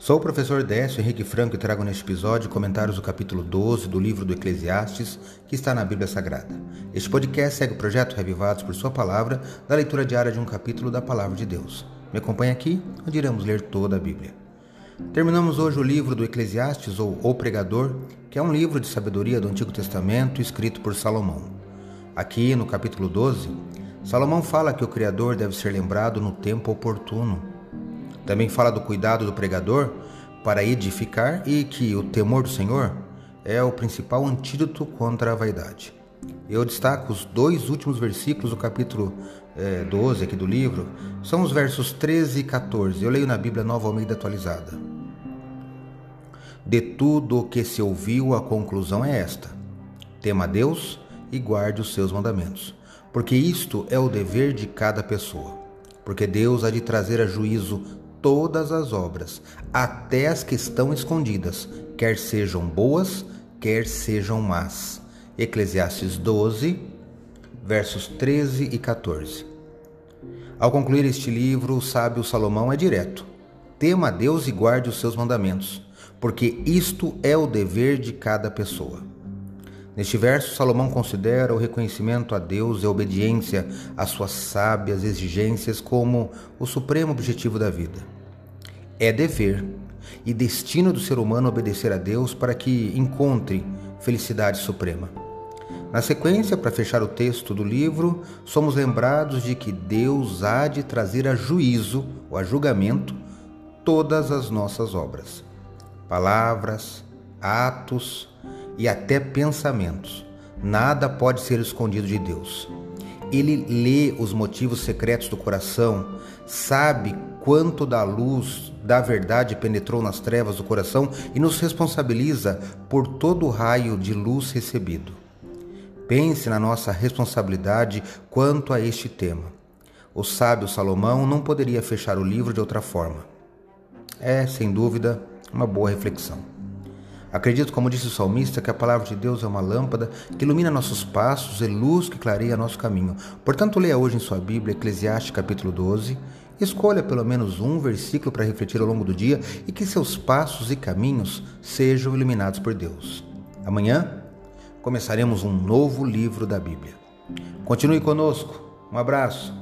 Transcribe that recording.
Sou o professor Décio Henrique Franco e trago neste episódio comentários do capítulo 12 do livro do Eclesiastes, que está na Bíblia Sagrada. Este podcast segue o projeto Revivados por Sua Palavra, da leitura diária de um capítulo da Palavra de Deus. Me acompanhe aqui, onde iremos ler toda a Bíblia. Terminamos hoje o livro do Eclesiastes, ou O Pregador, que é um livro de sabedoria do Antigo Testamento escrito por Salomão. Aqui, no capítulo 12, Salomão fala que o Criador deve ser lembrado no tempo oportuno também fala do cuidado do pregador para edificar e que o temor do Senhor é o principal antídoto contra a vaidade. Eu destaco os dois últimos versículos do capítulo é, 12 aqui do livro, são os versos 13 e 14. Eu leio na Bíblia Nova Almeida atualizada. De tudo o que se ouviu, a conclusão é esta: tema a Deus e guarde os seus mandamentos, porque isto é o dever de cada pessoa. Porque Deus há de trazer a juízo todas as obras, até as que estão escondidas, quer sejam boas, quer sejam más. Eclesiastes 12, versos 13 e 14. Ao concluir este livro, o sábio Salomão é direto: tema a Deus e guarde os seus mandamentos, porque isto é o dever de cada pessoa. Neste verso, Salomão considera o reconhecimento a Deus e a obediência às suas sábias exigências como o supremo objetivo da vida. É dever e destino do ser humano obedecer a Deus para que encontre felicidade suprema. Na sequência, para fechar o texto do livro, somos lembrados de que Deus há de trazer a juízo ou a julgamento todas as nossas obras, palavras, atos, e até pensamentos. Nada pode ser escondido de Deus. Ele lê os motivos secretos do coração, sabe quanto da luz da verdade penetrou nas trevas do coração e nos responsabiliza por todo o raio de luz recebido. Pense na nossa responsabilidade quanto a este tema. O sábio Salomão não poderia fechar o livro de outra forma. É, sem dúvida, uma boa reflexão. Acredito, como disse o salmista, que a palavra de Deus é uma lâmpada que ilumina nossos passos e luz que clareia nosso caminho. Portanto, leia hoje em sua Bíblia Eclesiastes capítulo 12, escolha pelo menos um versículo para refletir ao longo do dia e que seus passos e caminhos sejam iluminados por Deus. Amanhã começaremos um novo livro da Bíblia. Continue conosco. Um abraço.